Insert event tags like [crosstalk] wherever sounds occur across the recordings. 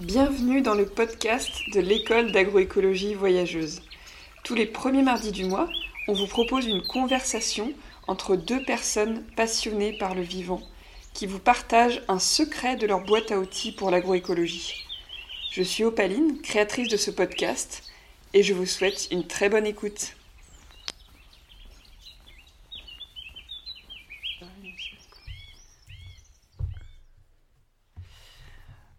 Bienvenue dans le podcast de l'école d'agroécologie voyageuse. Tous les premiers mardis du mois, on vous propose une conversation entre deux personnes passionnées par le vivant qui vous partagent un secret de leur boîte à outils pour l'agroécologie. Je suis Opaline, créatrice de ce podcast, et je vous souhaite une très bonne écoute.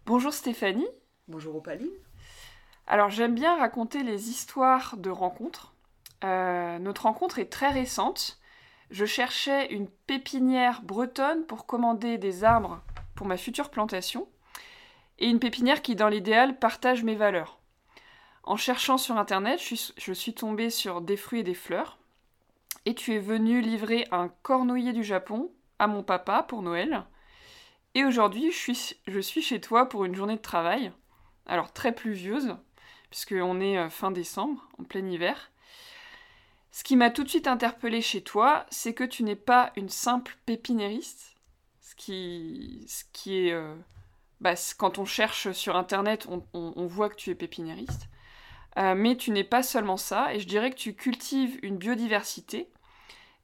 Bonjour Stéphanie. Bonjour Opaline. Alors j'aime bien raconter les histoires de rencontres. Euh, notre rencontre est très récente. Je cherchais une pépinière bretonne pour commander des arbres pour ma future plantation et une pépinière qui dans l'idéal partage mes valeurs. En cherchant sur internet, je suis, je suis tombée sur des fruits et des fleurs et tu es venu livrer un cornouiller du Japon à mon papa pour Noël. Et aujourd'hui, je suis, je suis chez toi pour une journée de travail. Alors très pluvieuse, puisqu'on est euh, fin décembre, en plein hiver. Ce qui m'a tout de suite interpellé chez toi, c'est que tu n'es pas une simple pépinériste. Ce qui, ce qui est. Euh, bah, quand on cherche sur internet, on, voit que tu es pépinériste. Euh, mais tu n'es pas seulement ça, et je dirais que tu cultives une biodiversité.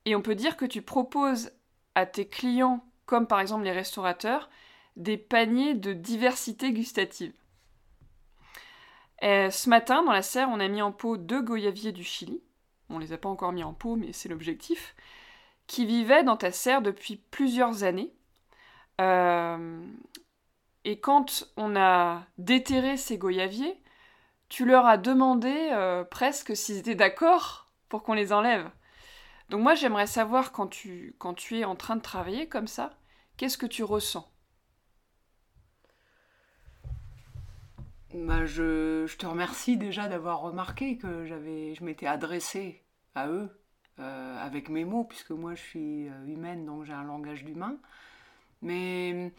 Et on peut dire que tu proposes à tes clients comme par exemple les restaurateurs, des paniers de diversité gustative. ce matin, dans la serre, on a mis en pot deux goyaviers du Chili. On les a pas encore mis en pot, mais c'est l'objectif. Qui vivaient dans ta serre depuis plusieurs années. Euh, et quand on a déterré ces goyaviers, tu leur as demandé euh, presque s'ils étaient d'accord pour qu'on les enlève. Donc moi j'aimerais savoir quand tu, quand tu es en train de travailler comme ça, qu'est-ce que tu ressens? Bah, je, te remercie déjà d'avoir remarqué que j'avais, je m'étais adressée à eux euh, avec mes mots, puisque moi je suis euh, humaine, donc j'ai un langage d'humain. Mais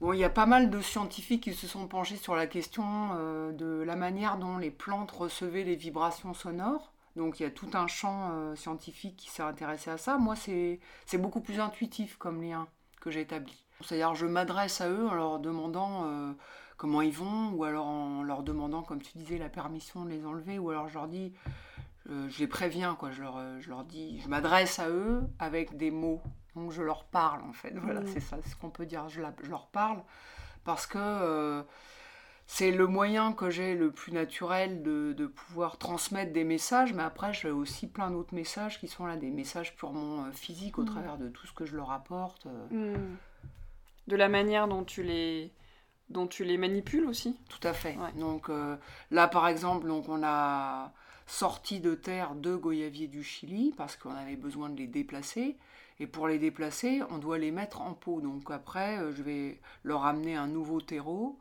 bon, il y a pas mal de scientifiques qui se sont penchés sur la question euh, de la manière dont les plantes recevaient les vibrations sonores. Donc il y a tout un champ scientifique qui s'est intéressé à ça. Moi, c'est beaucoup plus intuitif comme lien que j'ai établi. C'est-à-dire, je m'adresse à eux en leur demandant euh, comment ils vont, ou alors en leur demandant, comme tu disais, la permission de les enlever, ou alors je leur dis, euh, je les préviens, quoi. Je leur, je leur dis, je m'adresse à eux avec des mots. Donc je leur parle, en fait. Voilà, mmh. c'est ça, ce qu'on peut dire. Je, je, leur parle parce que c'est le moyen que j'ai le plus naturel de, pouvoir transmettre des messages, mais après j'ai aussi plein d'autres messages qui sont là, des messages purement euh, physiques au mm. travers de tout ce que je leur apporte. Euh. Mm. De la manière dont tu les dont tu les manipules aussi. Tout à fait. Donc euh, là par exemple, donc on a sorti de terre deux goyaviers du Chili parce qu'on avait besoin de les déplacer. Et pour les déplacer, on doit les mettre en pot. Donc après, je vais leur amener un nouveau terreau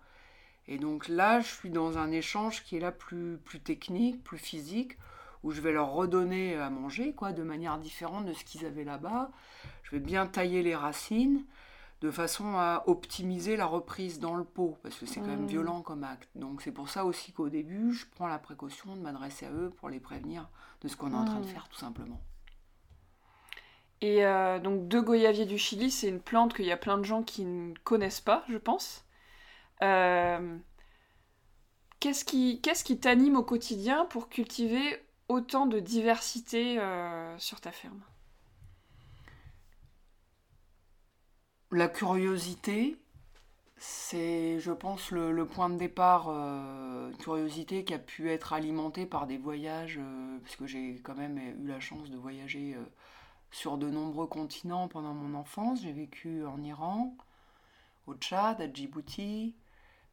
et donc là, je suis dans un échange qui est là plus, plus technique, plus physique, où je vais leur redonner à manger, quoi, de manière différente de ce qu'ils avaient là-bas. Je vais bien tailler les racines, de façon à optimiser la reprise dans le pot, parce que c'est quand même mmh. violent comme acte. Donc c'est pour ça aussi qu'au début, je prends la précaution de m'adresser à eux pour les prévenir de ce qu'on est en train de mmh. faire, tout simplement. Et euh, donc, deux goyaviers du Chili, c'est une plante qu'il y a plein de gens qui ne connaissent pas, je pense. Euh, qu'est-ce qui t'anime au quotidien pour cultiver autant de diversité euh, sur ta ferme? La curiosité, c'est, je pense, le, point de départ. Euh, curiosité qui a pu être alimentée par des voyages, puisque j'ai quand même eu la chance de voyager sur de nombreux continents pendant mon enfance. J'ai vécu en Iran, au Tchad, à Djibouti,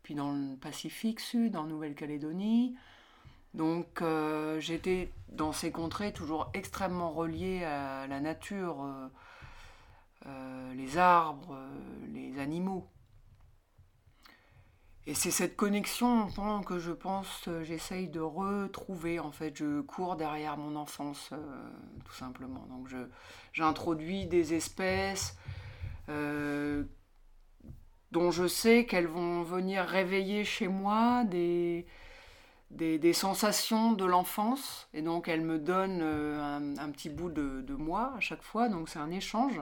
puis dans le Pacifique Sud, en Nouvelle-Calédonie. Donc euh, j'étais dans ces contrées toujours extrêmement reliée à la nature, euh, euh, les arbres, les animaux. Et c'est cette connexion que je pense, j'essaye de retrouver. En fait, je cours derrière mon enfance, tout simplement. Donc, j'introduis des espèces dont je sais qu'elles vont venir réveiller chez moi des, des, sensations de l'enfance. Et donc elles me donnent euh, un, petit bout de, moi à chaque fois. Donc c'est un échange.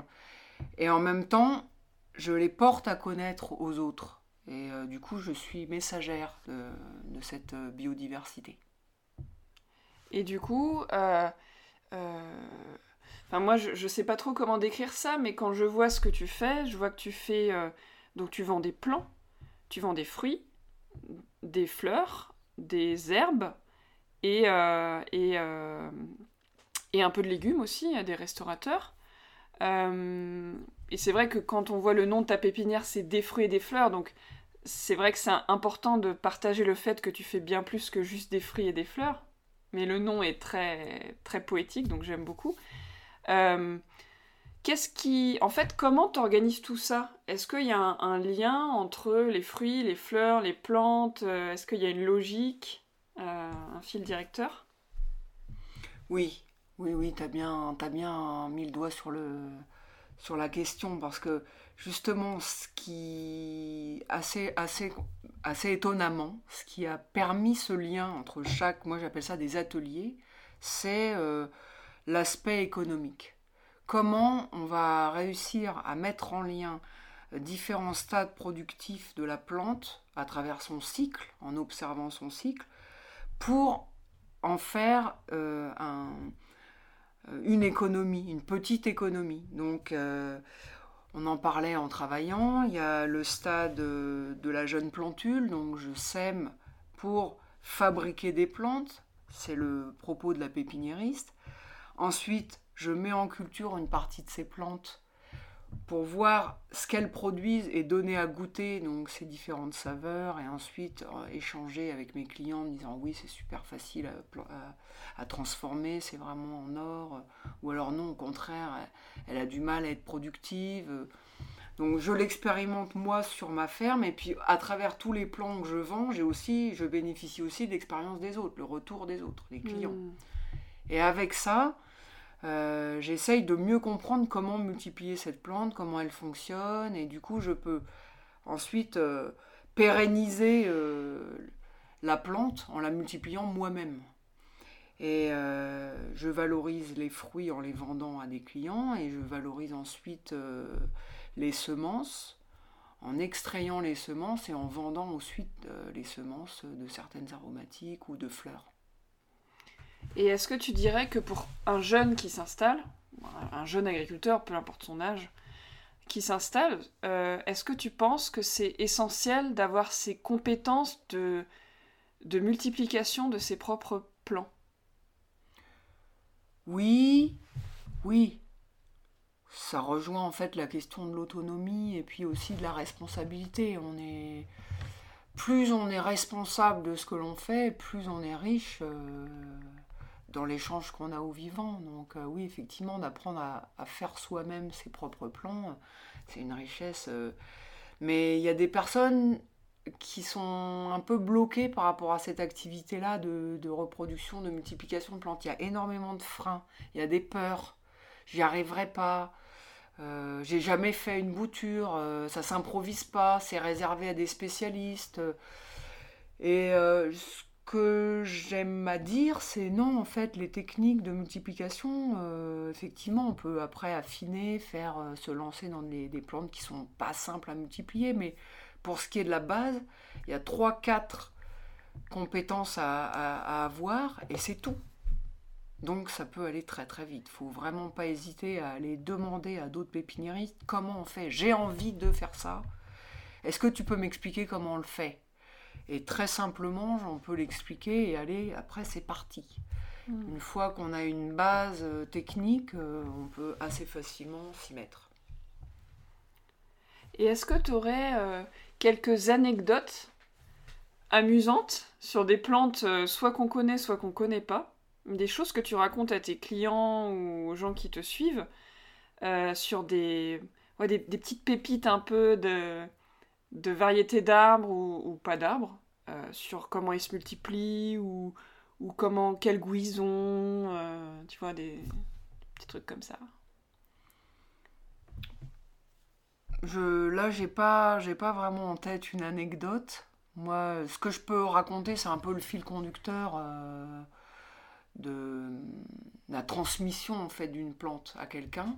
Et en même temps, je les porte à connaître aux autres. Et du coup, je suis messagère de, cette biodiversité. Et du coup, moi, je ne sais pas trop comment décrire ça, mais quand je vois ce que tu fais, je vois que tu fais... donc tu vends des plants, tu vends des fruits, des fleurs, des herbes et, euh, euh, un peu de légumes aussi, des restaurateurs. Euh, et c'est vrai que quand on voit le nom de ta pépinière, c'est des fruits et des fleurs, donc c'est vrai que c'est important de partager le fait que tu fais bien plus que juste des fruits et des fleurs. Mais le nom est très, très poétique, donc j'aime beaucoup. Qu'est-ce qui. En fait, comment tu organises tout ça? Est-ce qu'il y a un, lien entre les fruits, les fleurs, les plantes? Euh, Est-ce qu'il y a une logique euh, Un fil directeur? Oui, oui, oui, tu as bien, as bien mis le doigt sur, le, sur la question parce que justement, ce qui. Assez, assez, assez étonnamment, ce qui a permis ce lien entre chaque. Moi, j'appelle ça des ateliers, c'est euh, l'aspect économique comment on va réussir à mettre en lien euh, différents stades productifs de la plante à travers son cycle, en observant son cycle, pour en faire euh, euh, une économie, une petite économie. Donc, on en parlait en travaillant. Il y a le stade de la jeune plantule, donc je sème pour fabriquer des plantes. C'est le propos de la pépiniériste. Ensuite, je mets en culture une partie de ces plantes pour voir ce qu'elles produisent et donner à goûter. Donc ces différentes saveurs et ensuite euh, échanger avec mes clients en disant oui c'est super facile à, transformer c'est vraiment en or. Ou alors non au contraire elle, a du mal à être productive. Donc je l'expérimente moi sur ma ferme. Et puis à travers tous les plants que je vends j'ai aussi je bénéficie aussi de l'expérience des autres le retour des autres des clients. Mmh. et avec ça euh, j'essaye de mieux comprendre comment multiplier cette plante, comment elle fonctionne, et du coup je peux ensuite euh, pérenniser euh, la plante en la multipliant moi-même. Et je valorise les fruits en les vendant à des clients, et je valorise ensuite les semences en extrayant les semences et en vendant ensuite les semences de certaines aromatiques ou de fleurs. Et est-ce que tu dirais que pour un jeune qui s'installe, un jeune agriculteur, peu importe son âge, qui s'installe, euh, est-ce que tu penses que c'est essentiel d'avoir ces compétences de, multiplication de ses propres plans? Oui, oui. Ça rejoint en fait la question de l'autonomie et puis aussi de la responsabilité. On est plus on est responsable de ce que l'on fait, plus on est riche. Euh, dans l'échange qu'on a au vivant. Donc euh, oui, effectivement, d'apprendre à, faire soi-même ses propres plans, c'est une richesse. Euh. mais il y a des personnes qui sont un peu bloquées par rapport à cette activité-là de, reproduction, de multiplication de plantes. Il y a énormément de freins, il y a des peurs. J'y arriverai pas. Euh, j'ai jamais fait une bouture, ça s'improvise pas, c'est réservé à des spécialistes. Et que j'aime à dire, c'est non, en fait, les techniques de multiplication, euh, effectivement, on peut après affiner, faire euh, se lancer dans des, plantes qui sont pas simples à multiplier, mais pour ce qui est de la base, il y a 3-4 compétences à, avoir et c'est tout. Donc ça peut aller très très vite. Faut vraiment pas hésiter à aller demander à d'autres pépiniéristes comment on fait. J'ai envie de faire ça. Est-ce que tu peux m'expliquer comment on le fait? Et très simplement, on peut l'expliquer et aller, après c'est parti. Hmm. Une fois qu'on a une base euh, technique, euh, on peut assez facilement s'y mettre. Et est-ce que tu aurais euh, quelques anecdotes amusantes sur des plantes, soit qu'on connaît, soit qu'on connaît pas? Des choses que tu racontes à tes clients ou aux gens qui te suivent sur des, des, petites pépites un peu de, de variétés d'arbres ou, pas d'arbres, euh, sur comment ils se multiplient ou, comment, quel goût euh, tu vois, des petits trucs comme ça. Je, là, j'ai pas, j'ai pas vraiment en tête une anecdote. Moi, ce que je peux raconter, c'est un peu le fil conducteur euh, de la transmission en fait d'une plante à quelqu'un.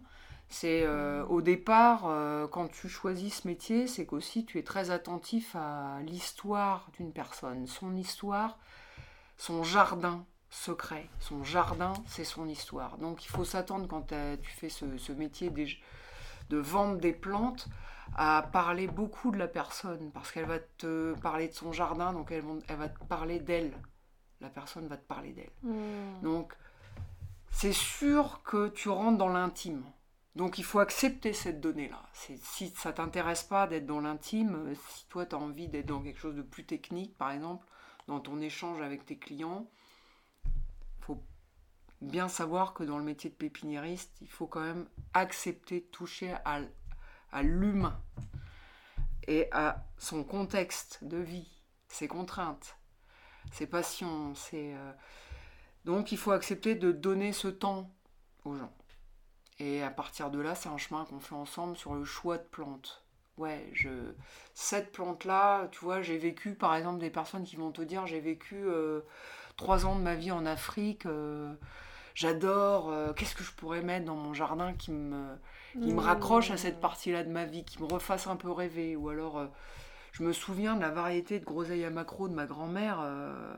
C'est euh, au départ, euh, quand tu choisis ce métier, c'est qu'aussi tu es très attentif à l'histoire d'une personne, son histoire, son jardin secret. Son jardin, c'est son histoire. Donc il faut s'attendre quand tu fais ce, métier de vendre des plantes à parler beaucoup de la personne parce qu'elle va te parler de son jardin, donc elle, va te parler d'elle. La personne va te parler d'elle. Hmm. Donc c'est sûr que tu rentres dans l'intime. Donc il faut accepter cette donnée-là. Si ça t'intéresse pas d'être dans l'intime, euh, si toi tu as envie d'être dans quelque chose de plus technique, par exemple, dans ton échange avec tes clients, il faut bien savoir que dans le métier de pépiniériste, il faut quand même accepter de toucher à, l'humain et à son contexte de vie, ses contraintes, ses passions. Ses, euh, Donc il faut accepter de donner ce temps aux gens. Et à partir de là, c'est un chemin qu'on fait ensemble sur le choix de plantes. Ouais, je... cette plante-là, tu vois, j'ai vécu, par exemple, des personnes qui vont te dire, j'ai vécu euh, trois ans de ma vie en Afrique, euh, j'adore, euh, qu'est-ce que je pourrais mettre dans mon jardin qui me, qui me raccroche à cette partie-là de ma vie, qui me refasse un peu rêver. Ou alors, je me souviens de la variété de groseille à macro de ma grand-mère,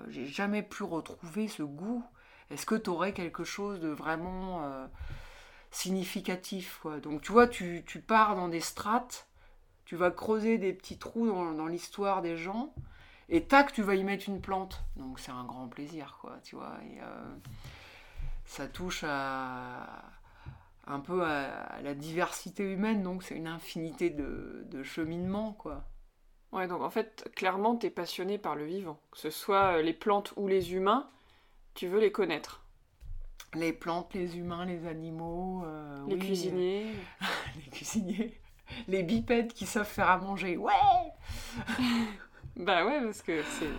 j'ai jamais pu retrouver ce goût. Est-ce que tu aurais quelque chose de vraiment significatif. Quoi. Donc tu vois, tu, tu, pars dans des strates, tu vas creuser des petits trous dans, dans l'histoire des gens, et tac, tu vas y mettre une plante. Donc c'est un grand plaisir, quoi, tu vois. Et, euh, ça touche à, un peu à, la diversité humaine, donc c'est une infinité de, de cheminements, quoi. Ouais, donc en fait, clairement, tu es passionné par le vivant. Que ce soit les plantes ou les humains, tu veux les connaître les plantes, les humains, les animaux. Euh, les cuisiniers. [laughs] les cuisiniers. Les bipèdes qui savent faire à manger. Ouais [laughs] Bah ouais, parce que c'est.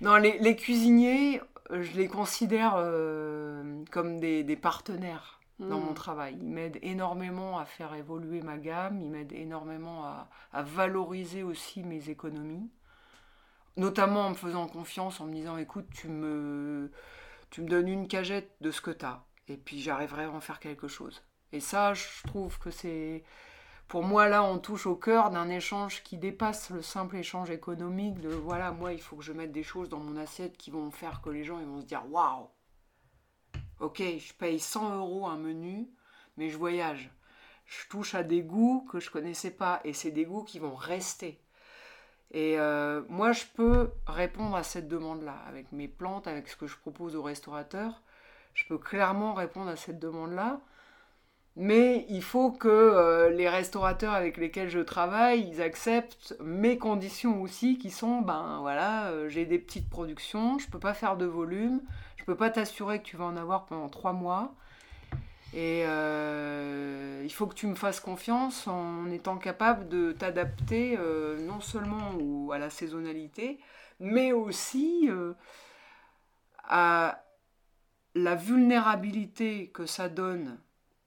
Non, les, cuisiniers, je les considère euh, comme des, partenaires dans mon hmm. travail. Ils m'aident énormément à faire évoluer ma gamme, ils m'aident énormément à, à, valoriser aussi mes économies. Notamment en me faisant confiance, en me disant écoute, tu me tu me donnes une cagette de ce que tu as, et puis j'arriverai à en faire quelque chose. Et ça, je trouve que c'est... Pour moi, là, on touche au cœur d'un échange qui dépasse le simple échange économique de voilà, moi, il faut que je mette des choses dans mon assiette qui vont faire que les gens ils vont se dire waouh, ok, je paye 100 euros un menu, mais je voyage. Je touche à des goûts que je connaissais pas et c'est des goûts qui vont rester. Et euh, moi, je peux répondre à cette demande-là avec mes plantes, avec ce que je propose aux restaurateurs. Je peux clairement répondre à cette demande-là. Mais il faut que euh, les restaurateurs avec lesquels je travaille, ils acceptent mes conditions aussi, qui sont, ben voilà, euh, j'ai des petites productions, je peux pas faire de volume, je peux pas t'assurer que tu vas en avoir pendant trois mois. Et euh, il faut que tu me fasses confiance en étant capable de t'adapter euh, non seulement à la saisonnalité, mais aussi euh, à la vulnérabilité que ça donne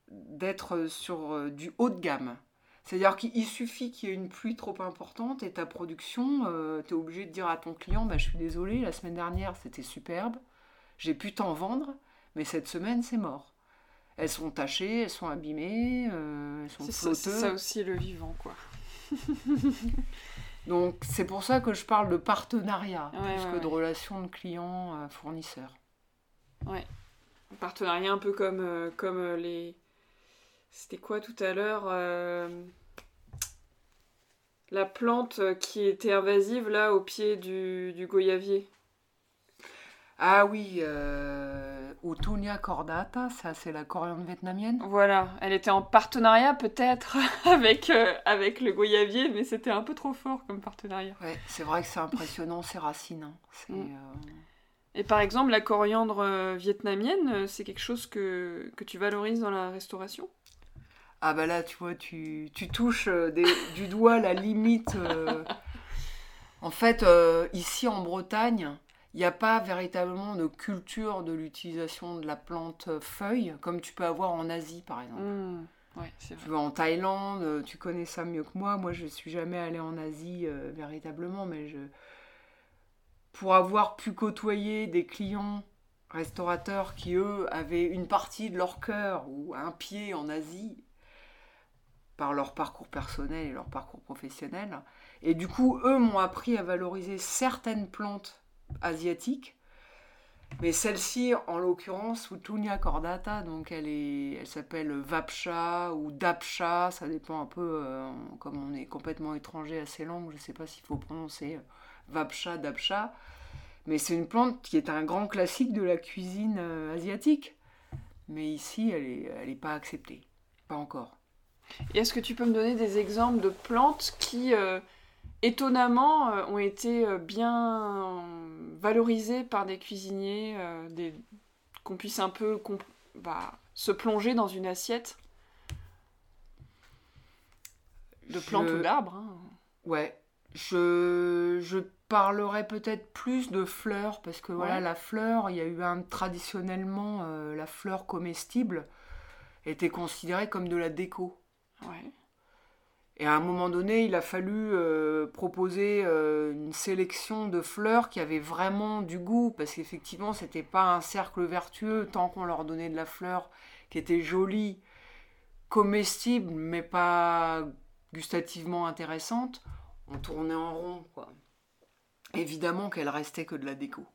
d'être sur du haut de gamme. C'est-à-dire qu'il suffit qu'il y ait une pluie trop importante et ta production, tu es obligé de dire à ton client, bah, je suis désolé, la semaine dernière c'était superbe, j'ai pu t'en vendre, mais cette semaine c'est mort elles sont tachées, elles sont abîmées, euh, elles sont flotteuses. C'est ça aussi le vivant, quoi. [laughs] Donc c'est pour ça que je parle de partenariat plus que de relation de client-fournisseur. Ouais. Un partenariat un peu comme, euh, comme euh, les... C'était quoi tout à l'heure La plante qui était invasive là au pied du, du goyavier. Ah oui, euh, Utunia cordata, ça c'est la coriandre vietnamienne. Voilà, elle était en partenariat peut-être [laughs] avec, euh, avec le goyavier, mais c'était un peu trop fort comme partenariat. Ouais, c'est vrai que c'est impressionnant ces racines. Hein. Mm. Euh, Et par exemple, la coriandre euh, vietnamienne, c'est quelque chose que, que tu valorises dans la restauration? Ah bah là, tu vois, tu, tu touches des, du doigt la limite. [laughs] en fait, ici en Bretagne, il n'y a pas véritablement de culture de l'utilisation de la plante feuille comme tu peux avoir en Asie par exemple. Mmh. tu vas en Thaïlande, euh, tu connais ça mieux que moi. Moi, je ne suis jamais allée en Asie euh, véritablement, mais je... pour avoir pu côtoyer des clients restaurateurs qui, eux, avaient une partie de leur cœur ou un pied en Asie, par leur parcours personnel et leur parcours professionnel. Et du coup, eux m'ont appris à valoriser certaines plantes asiatiques. Mais celle-ci, en l'occurrence, Wutunia cordata, donc elle, est, elle s'appelle Vapcha ou Dapcha, ça dépend un peu, euh, comme on est complètement étranger à ces langues, je ne sais pas s'il faut prononcer Vapcha, Dapcha. Mais c'est une plante qui est un grand classique de la cuisine euh, asiatique. Mais ici, elle n'est elle est pas acceptée. Pas encore. Et est-ce que tu peux me donner des exemples de plantes qui, euh, étonnamment, euh, ont été bien valorisées par des cuisiniers, des... qu'on puisse un peu bah, se plonger dans une assiette de plantes ou d'arbres hein. Ouais. Je, je parlerai peut-être plus de fleurs, parce que voilà, la fleur, il y a eu un traditionnellement, euh, la fleur comestible était considérée comme de la déco. Et à un moment donné, il a fallu euh, proposer euh, une sélection de fleurs qui avaient vraiment du goût, parce qu'effectivement, c'était pas un cercle vertueux tant qu'on leur donnait de la fleur qui était jolie, comestible, mais pas gustativement intéressante. On tournait en rond, évidemment qu'elle restait que de la déco.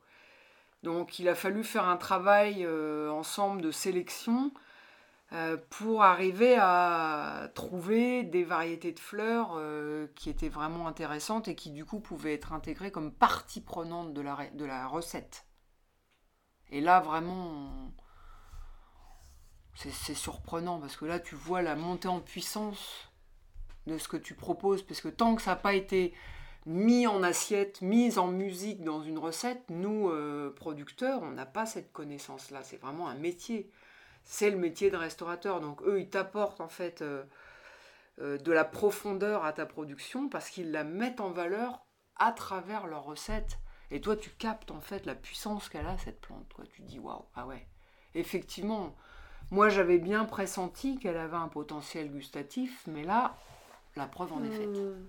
Donc il a fallu faire un travail euh, ensemble de sélection pour arriver à trouver des variétés de fleurs euh, qui étaient vraiment intéressantes et qui du coup pouvaient être intégrées comme partie prenante de la, de la recette. Et là vraiment, c'est surprenant parce que là tu vois la montée en puissance de ce que tu proposes parce que tant que ça n'a pas été mis en assiette, mis en musique dans une recette, nous, euh, producteurs, on n'a pas cette connaissance-là. C'est vraiment un métier. C'est le métier de restaurateur. Donc eux, ils t'apportent en fait euh, euh, de la profondeur à ta production parce qu'ils la mettent en valeur à travers leur recette. Et toi, tu captes en fait la puissance qu'elle a, cette plante. Quoi. Tu dis, waouh, ah ouais. Effectivement, moi j'avais bien pressenti qu'elle avait un potentiel gustatif, mais là, la preuve en est faite. Hmm.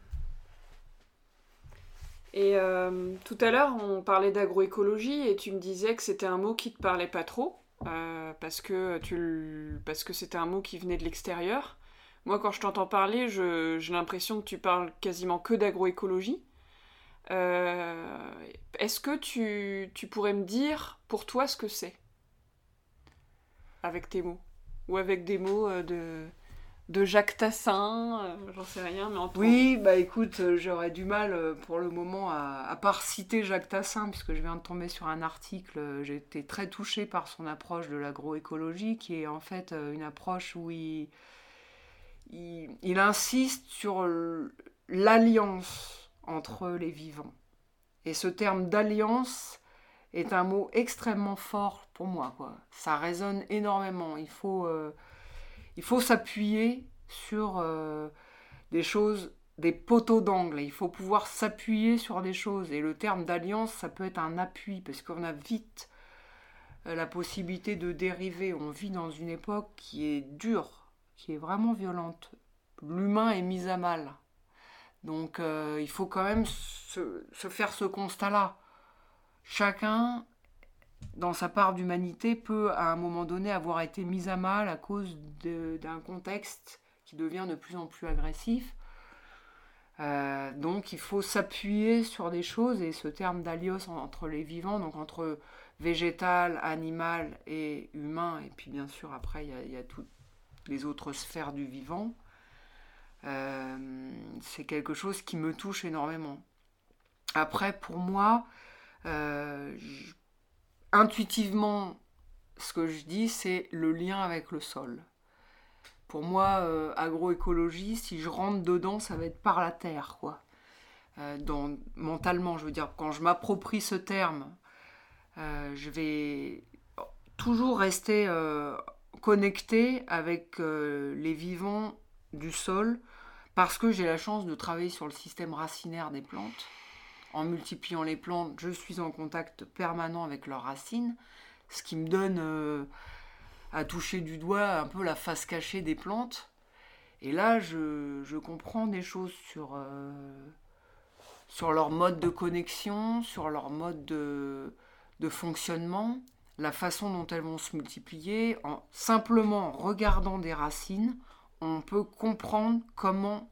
Et euh, tout à l'heure, on parlait d'agroécologie et tu me disais que c'était un mot qui te parlait pas trop euh, parce que tu parce que c'était un mot qui venait de l'extérieur. Moi, quand je t'entends parler, j'ai l'impression que tu parles quasiment que d'agroécologie. Euh, est-ce que tu, tu pourrais me dire pour toi ce que c'est? Avec tes mots ou avec des mots de de Jacques Tassin, euh, j'en sais rien, mais en tout Oui, bah écoute, euh, j'aurais du mal euh, pour le moment à, à, part citer Jacques Tassin, puisque je viens de tomber sur un article, j'ai été très touchée par son approche de l'agroécologie, qui est en fait une approche où il, il, insiste sur l'alliance entre les vivants. Et ce terme d'alliance est un mot extrêmement fort pour moi. Quoi. Ça résonne énormément. Il faut il faut s'appuyer sur euh, des choses, des poteaux d'angle. Il faut pouvoir s'appuyer sur des choses. Et le terme d'alliance, ça peut être un appui, parce qu'on a vite euh, la possibilité de dériver. On vit dans une époque qui est dure, qui est vraiment violente. L'humain est mis à mal. Donc euh, il faut quand même se faire ce constat-là. Chacun dans sa part d'humanité, peut à un moment donné avoir été mise à mal à cause d'un contexte qui devient de plus en plus agressif. Euh, donc il faut s'appuyer sur des choses et ce terme d'alliance entre les vivants, donc entre végétal, animal et humain, et puis bien sûr après il y, a toutes les autres sphères du vivant, euh, c'est quelque chose qui me touche énormément. Après pour moi, euh, intuitivement, ce que je dis, c'est le lien avec le sol. Pour moi, euh, agroécologie, si je rentre dedans, ça va être par la terre, quoi. Euh, mentalement, je veux dire, quand je m'approprie ce terme, euh, je vais toujours rester connecté avec les vivants du sol parce que j'ai la chance de travailler sur le système racinaire des plantes en multipliant les plantes, je suis en contact permanent avec leurs racines, ce qui me donne euh, à toucher du doigt un peu la face cachée des plantes. Et là, je, comprends des choses sur, euh, sur leur mode de connexion, sur leur mode de, de fonctionnement, la façon dont elles vont se multiplier, en simplement regardant des racines, on peut comprendre comment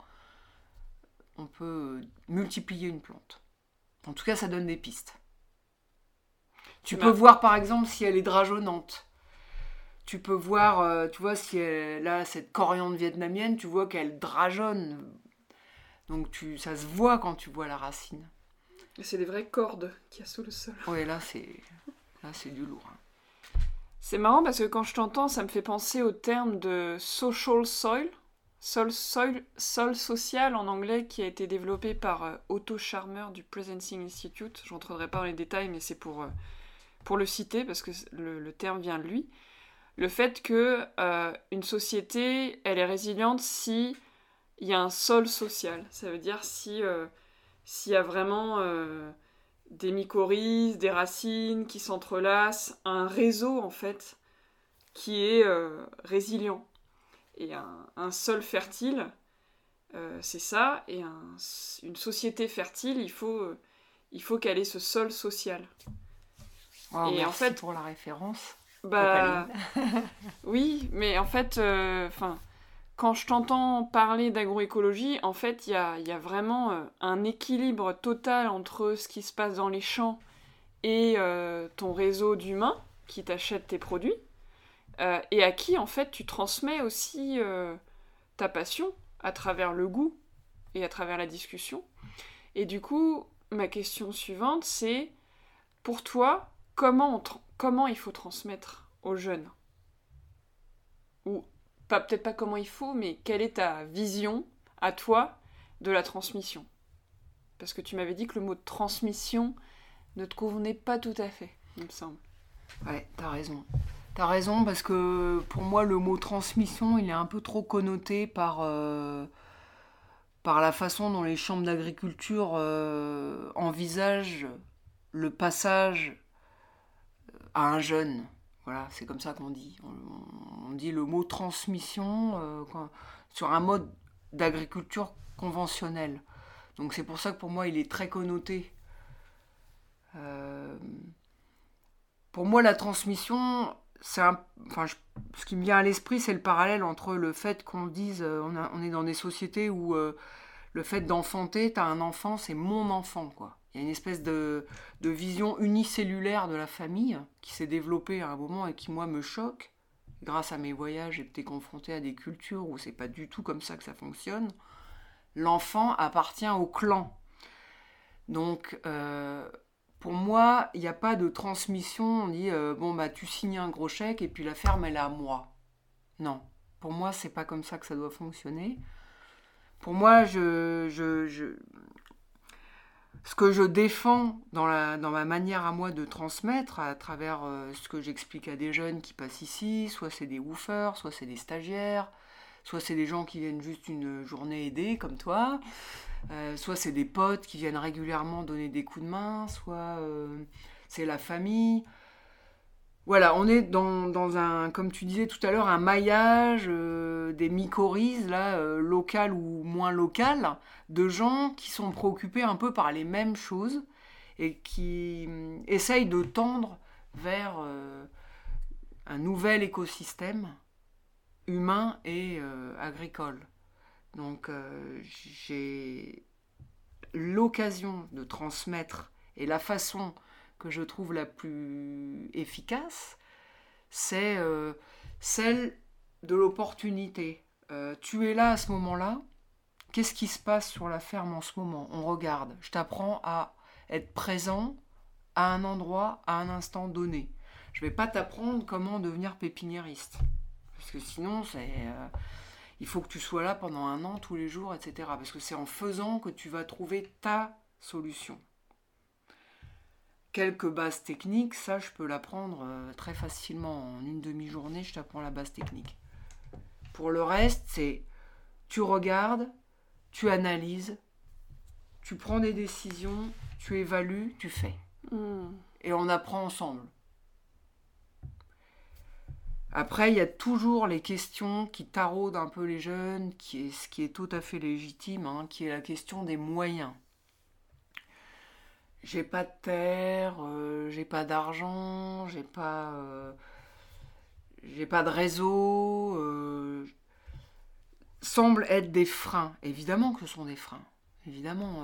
on peut multiplier une plante. En tout cas, ça donne des pistes. Tu peux voir par exemple si elle est drageonnante. Tu peux voir, euh, tu vois, si elle a cette coriandre vietnamienne, tu vois qu'elle drageonne. Donc tu, ça se voit quand tu vois la racine. C'est des vraies cordes qu'il y a sous le sol. Oui, là c'est là c'est du lourd. Hein. C'est marrant parce que quand je t'entends, ça me fait penser au terme de social soil, sol, soil, sol social en anglais, qui a été développé par euh, Otto Scharmer du Presencing Institute. Je rentrerai pas dans les détails, mais c'est pour, euh, pour le citer parce que le, terme vient de lui. Le fait que euh, une société, elle est résiliente si il y a un sol social. Ça veut dire si s'il y a vraiment des mycorhizes, des racines qui s'entrelacent, un réseau en fait qui est résilient. Et un, sol fertile, euh, c'est ça, et une société fertile, il faut, euh, il faut qu'elle ait ce sol social. et en fait, pour la référence. Bah, [laughs] oui, mais en fait, enfin quand je t'entends parler d'agroécologie, en fait, il y a, vraiment euh, un équilibre total entre ce qui se passe dans les champs et euh, ton réseau d'humains qui t'achètent tes produits, euh, et à qui, en fait, tu transmets aussi ta passion à travers le goût et à travers la discussion. Et du coup, ma question suivante, c'est, pour toi, comment, comment il faut transmettre aux jeunes? Ou peut-être pas comment il faut, mais quelle est ta vision à toi de la transmission? Parce que tu m'avais dit que le mot transmission ne te convenait pas tout à fait, il me semble. Ouais, t'as raison. T'as raison parce que pour moi le mot transmission il est un peu trop connoté par, euh, par la façon dont les chambres d'agriculture euh, envisagent le passage à un jeune. Voilà, c'est comme ça qu'on dit. On, dit le mot transmission euh, sur un mode d'agriculture conventionnelle. Donc c'est pour ça que pour moi il est très connoté. Euh, pour moi la transmission, ce qui me vient à l'esprit c'est le parallèle entre le fait qu'on dise euh, on, est dans des sociétés où le fait d'enfanter, t'as un enfant, c'est mon enfant quoi. Il y a une espèce de, vision unicellulaire de la famille qui s'est développée à un moment et qui, moi, me choque. Grâce à mes voyages, j'ai été confrontée à des cultures où c'est pas du tout comme ça que ça fonctionne. L'enfant appartient au clan. Donc, euh, pour moi, il n'y a pas de transmission. On dit, euh, bon, bah, tu signes un gros chèque et puis la ferme, elle est à moi. Non. Pour moi, c'est pas comme ça que ça doit fonctionner. Pour moi, je, je, ce que je défends dans, ma manière à moi de transmettre à travers euh, ce que j'explique à des jeunes qui passent ici, soit c'est des woofers, soit c'est des stagiaires, soit c'est des gens qui viennent juste une journée aider comme toi, euh, soit c'est des potes qui viennent régulièrement donner des coups de main, soit euh, c'est la famille. Voilà, on est dans, un, comme tu disais tout à l'heure, un maillage euh, des mycorhizes, là, locales ou moins locales, de gens qui sont préoccupés un peu par les mêmes choses et qui hum, essayent de tendre vers un nouvel écosystème humain et agricole. Donc j'ai l'occasion de transmettre et la façon que je trouve la plus efficace, c'est euh, celle de l'opportunité. Euh, tu es là à ce moment-là, qu'est-ce qui se passe sur la ferme en ce moment? On regarde, je t'apprends à être présent à un endroit, à un instant donné. Je ne vais pas t'apprendre comment devenir pépiniériste. Parce que sinon, c'est... Euh, il faut que tu sois là pendant un an, tous les jours, etc. Parce que c'est en faisant que tu vas trouver ta solution quelques bases techniques, ça je peux l'apprendre euh, très facilement. En une demi-journée, je t'apprends la base technique. Pour le reste, c'est tu regardes, tu analyses, tu prends des décisions, tu évalues, tu fais. Hmm. Et on apprend ensemble. Après, il y a toujours les questions qui taraudent un peu les jeunes, qui est, ce qui est tout à fait légitime, hein, qui est la question des moyens j'ai pas de terre, euh, j'ai pas d'argent, j'ai pas, euh, pas de réseau. Euh, semblent être des freins. Évidemment que ce sont des freins. Évidemment.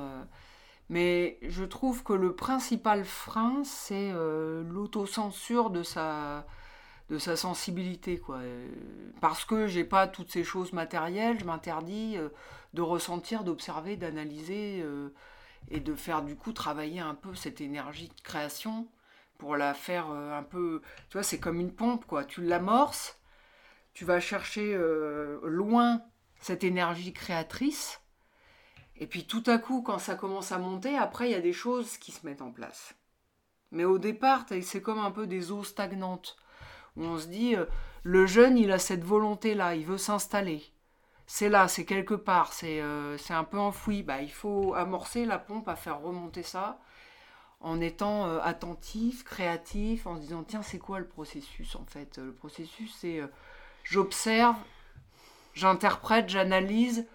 mais je trouve que le principal frein, c'est l'autocensure de sa, de sa sensibilité. Quoi. Euh, Parce que j'ai pas toutes ces choses matérielles, je m'interdis euh, de ressentir, d'observer, d'analyser euh, et de faire du coup travailler un peu cette énergie de création pour la faire un peu. Tu vois, c'est comme une pompe, quoi. Tu l'amorces, tu vas chercher loin cette énergie créatrice. Et puis tout à coup, quand ça commence à monter, après, il y a des choses qui se mettent en place. Mais au départ, c'est comme un peu des eaux stagnantes, où on se dit, euh, le jeune, il a cette volonté-là, il veut s'installer. C'est là, c'est quelque part, c'est euh, un peu enfoui. Bah, il faut amorcer la pompe à faire remonter ça, en étant euh, attentif, créatif, en se disant, tiens, c'est quoi le processus en fait? Le processus, c'est euh, j'observe, j'interprète, j'analyse,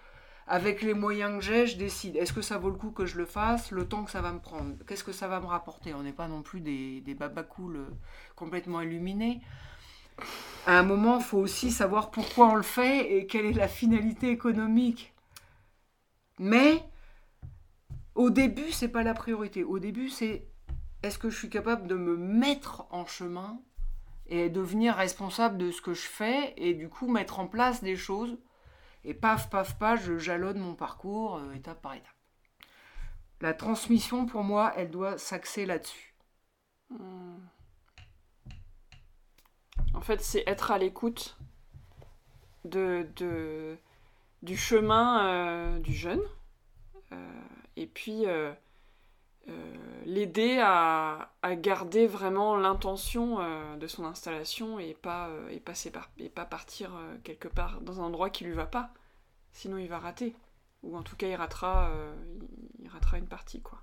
avec les moyens que j'ai, je décide. Est-ce que ça vaut le coup que je le fasse Le temps que ça va me prendre? Qu'est-ce que ça va me rapporter? On n'est pas non plus des, des babacools euh, complètement illuminés. À un moment, il faut aussi savoir pourquoi on le fait et quelle est la finalité économique. Mais au début, c'est pas la priorité. Au début, c'est est-ce que je suis capable de me mettre en chemin et devenir responsable de ce que je fais et du coup mettre en place des choses et paf, paf, paf, je jalonne mon parcours euh, étape par étape. La transmission, pour moi, elle doit s'axer là-dessus. Hmm. En fait, c'est être à l'écoute de, du chemin euh, du jeune euh, et puis l'aider à, à garder vraiment l'intention euh, de son installation et pas, euh, et, par- et pas partir euh, quelque part dans un endroit qui lui va pas. Sinon, il va rater. Ou en tout cas, il ratera, euh, il- ratera une partie. quoi.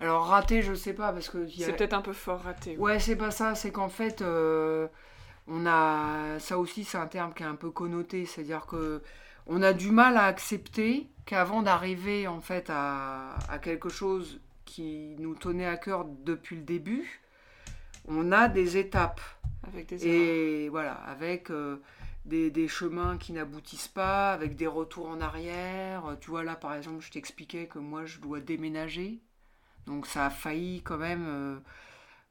Alors, raté, je sais pas, parce que. a- C'est peut-être un peu fort raté. Ouais, c'est pas ça, c'est qu'en fait, euh, on a. Ça aussi, c'est un terme qui est un peu connoté, c'est-à-dire que. On a du mal à accepter qu'avant d'arriver en fait à, à quelque chose qui nous tenait à cœur depuis le début, on a des étapes. Avec des. Et voilà, avec euh, des, des chemins qui n'aboutissent pas, avec des retours en arrière. Tu vois, là, par exemple, je t'expliquais que moi, je dois déménager. Donc, ça a failli quand même. euh,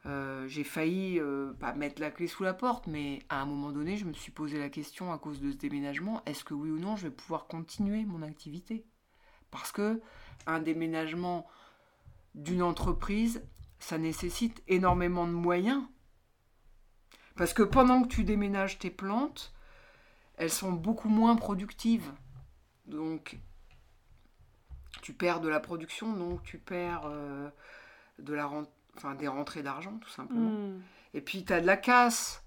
euh, J'ai failli euh, pas mettre la clé sous la porte, mais à un moment donné, je me suis posé la question à cause de ce déménagement est-ce que oui ou non, je vais pouvoir continuer mon activité? Parce que un déménagement d'une entreprise, ça nécessite énormément de moyens. Parce que pendant que tu déménages tes plantes, elles sont beaucoup moins productives. Donc, tu perds de la production, donc tu perds euh, de la ren- enfin, des rentrées d'argent, tout simplement. Hmm. Et puis, tu as de la casse.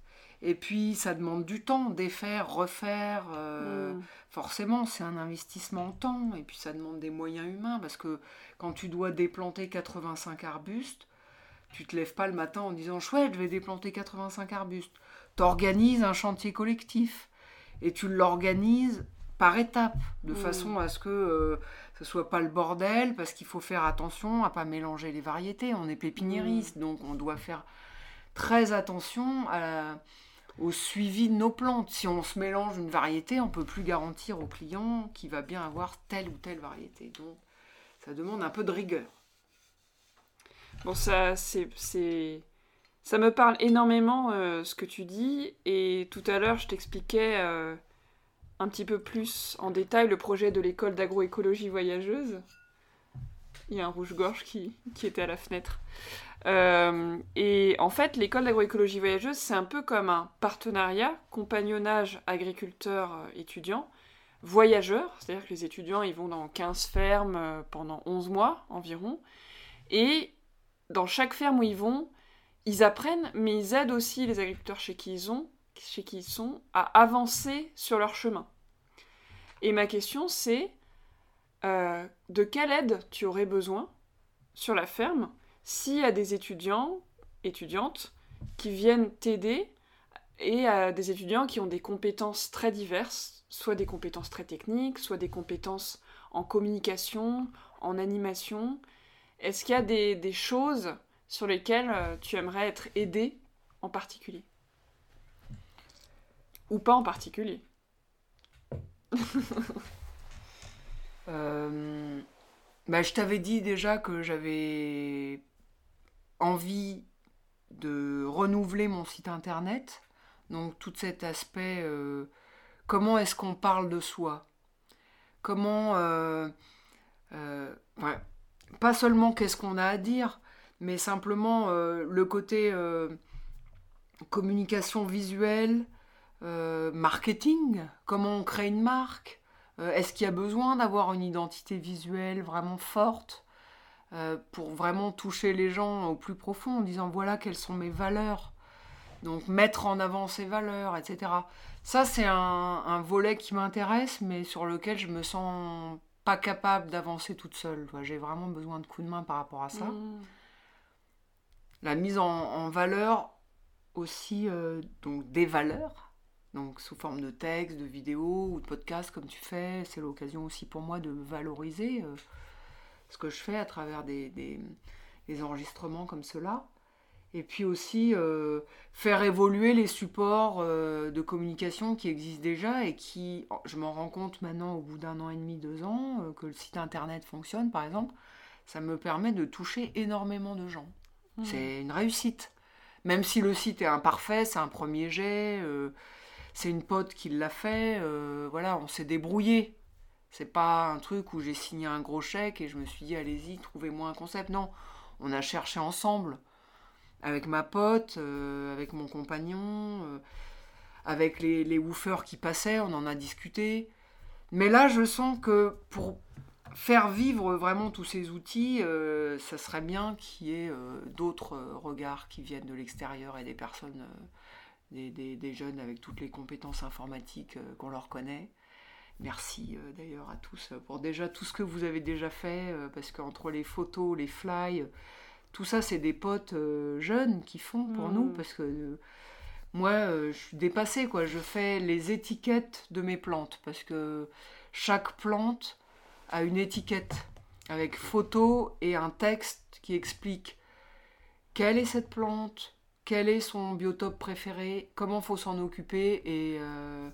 Et puis, ça demande du temps, défaire, refaire. euh, Hmm. Forcément, c'est un investissement en temps. Et puis, ça demande des moyens humains. Parce que quand tu dois déplanter 85 arbustes, tu te lèves pas le matin en disant chouette, je vais déplanter 85 arbustes. Tu organises un chantier collectif. Et tu l'organises par étapes, de Mm. façon à ce que euh, ce soit pas le bordel, parce qu'il faut faire attention à pas mélanger les variétés. On est pépiniériste, donc on doit faire très attention à la- au suivi de nos plantes. Si on se mélange une variété, on peut plus garantir au client qu'il va bien avoir telle ou telle variété. Donc ça demande un peu de rigueur. Bon, ça, c'est, c'est- ça me parle énormément euh, ce que tu dis. Et tout à l'heure, je t'expliquais euh, un petit peu plus en détail le projet de l'école d'agroécologie voyageuse. Il y a un rouge-gorge qui, était à la fenêtre. Euh, et en fait, l'école d'agroécologie voyageuse, c'est un peu comme un partenariat, compagnonnage agriculteur-étudiant, voyageur, c'est-à-dire que les étudiants, ils vont dans 15 fermes euh, pendant 11 mois environ. Et dans chaque ferme où ils vont, ils apprennent, mais ils aident aussi les agriculteurs chez qui ils, ont, chez qui ils sont à avancer sur leur chemin. Et ma question, c'est euh, de quelle aide tu aurais besoin sur la ferme s'il y a des étudiants, étudiantes, qui viennent t'aider et des étudiants qui ont des compétences très diverses, soit des compétences très techniques, soit des compétences en communication, en animation. Est-ce qu'il y a des, des choses sur lesquelles euh, tu aimerais être aidé en particulier? Ou pas en particulier? [laughs] bah, je t'avais dit déjà que j'avais envie de renouveler mon site internet. Donc tout cet aspect, euh, comment est-ce qu'on parle de soi? Comment... Euh, pas seulement qu'est-ce qu'on a à dire, mais simplement le côté communication visuelle, marketing, comment on crée une marque, euh, est-ce qu'il y a besoin d'avoir une identité visuelle vraiment forte euh, pour vraiment toucher les gens au plus profond en disant voilà quelles sont mes valeurs? Donc mettre en avant ces valeurs, etc. Ça, c'est un, volet qui m'intéresse, mais sur lequel je me sens pas capable d'avancer toute seule. J'ai vraiment besoin de coups de main par rapport à ça. Mmh. La mise en, valeur aussi, euh, donc des valeurs, donc sous forme de texte, de vidéo ou de podcast comme tu fais. C'est l'occasion aussi pour moi de valoriser euh, ce que je fais à travers des, enregistrements comme cela. Et puis aussi euh, faire évoluer les supports euh, de communication qui existent déjà et qui, je m'en rends compte maintenant au bout d'un an et demi, deux ans, que le site internet fonctionne par exemple, ça me permet de toucher énormément de gens. Mmh. C'est une réussite. Même si le site est imparfait, c'est un premier jet c'est une pote qui l'a fait, euh, voilà, on s'est débrouillé. C'est pas un truc où j'ai signé un gros chèque et je me suis dit allez-y, trouvez-moi un concept. Non, on a cherché ensemble, avec ma pote, euh, avec mon compagnon, euh, avec les, les woofers qui passaient, on en a discuté. Mais là, je sens que pour faire vivre vraiment tous ces outils, ça serait bien qu'il y ait d'autres regards qui viennent de l'extérieur et des personnes des, jeunes avec toutes les compétences informatiques euh, qu'on leur connaît. Merci euh, d'ailleurs à tous pour déjà tout ce que vous avez déjà fait, euh, parce qu'entre les photos, les fly, tout ça c'est des potes jeunes qui font pour nous, mmh. parce que moi je suis dépassée, quoi. je fais les étiquettes de mes plantes, parce que chaque plante a une étiquette avec photo et un texte qui explique quelle est cette plante, quel est son biotope préféré, comment faut s'en occuper et euh,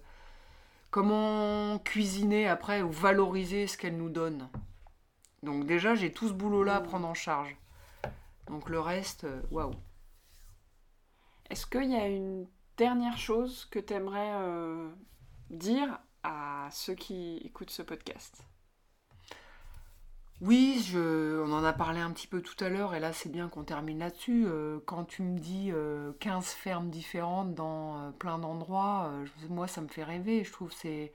comment cuisiner après ou valoriser ce qu'elle nous donne. Donc déjà, j'ai tout ce boulot-là à prendre en charge. Donc le reste, euh, waouh. Est-ce qu'il y a une dernière chose que tu aimerais euh, dire à ceux qui écoutent ce podcast? Oui, je, on en a parlé un petit peu tout à l'heure, et là c'est bien qu'on termine là-dessus. Euh, quand tu me dis 15 euh, fermes différentes dans euh, plein d'endroits, moi ça me fait rêver. Je trouve c'est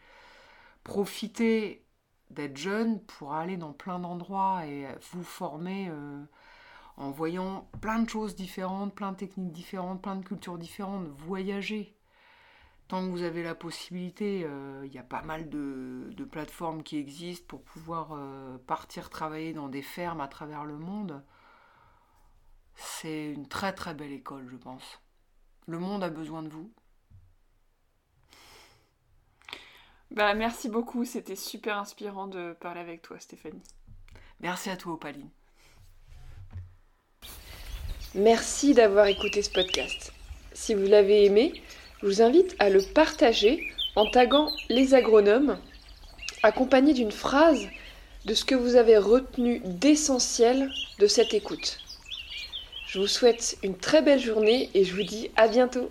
profiter d'être jeune pour aller dans plein d'endroits et vous former en voyant plein de choses différentes, plein de techniques différentes, plein de cultures différentes, voyager tant que vous avez la possibilité, euh, il y a pas mal de, plateformes qui existent pour pouvoir euh, partir travailler dans des fermes à travers le monde. C'est une très très belle école, je pense. Le monde a besoin de vous. Bah, merci beaucoup, c'était super inspirant de parler avec toi, Stéphanie. Merci à toi, Opaline. Merci d'avoir écouté ce podcast. Si vous l'avez aimé, je vous invite à le partager en taguant les agronomes, accompagné d'une phrase de ce que vous avez retenu d'essentiel de cette écoute. Je vous souhaite une très belle journée et je vous dis à bientôt.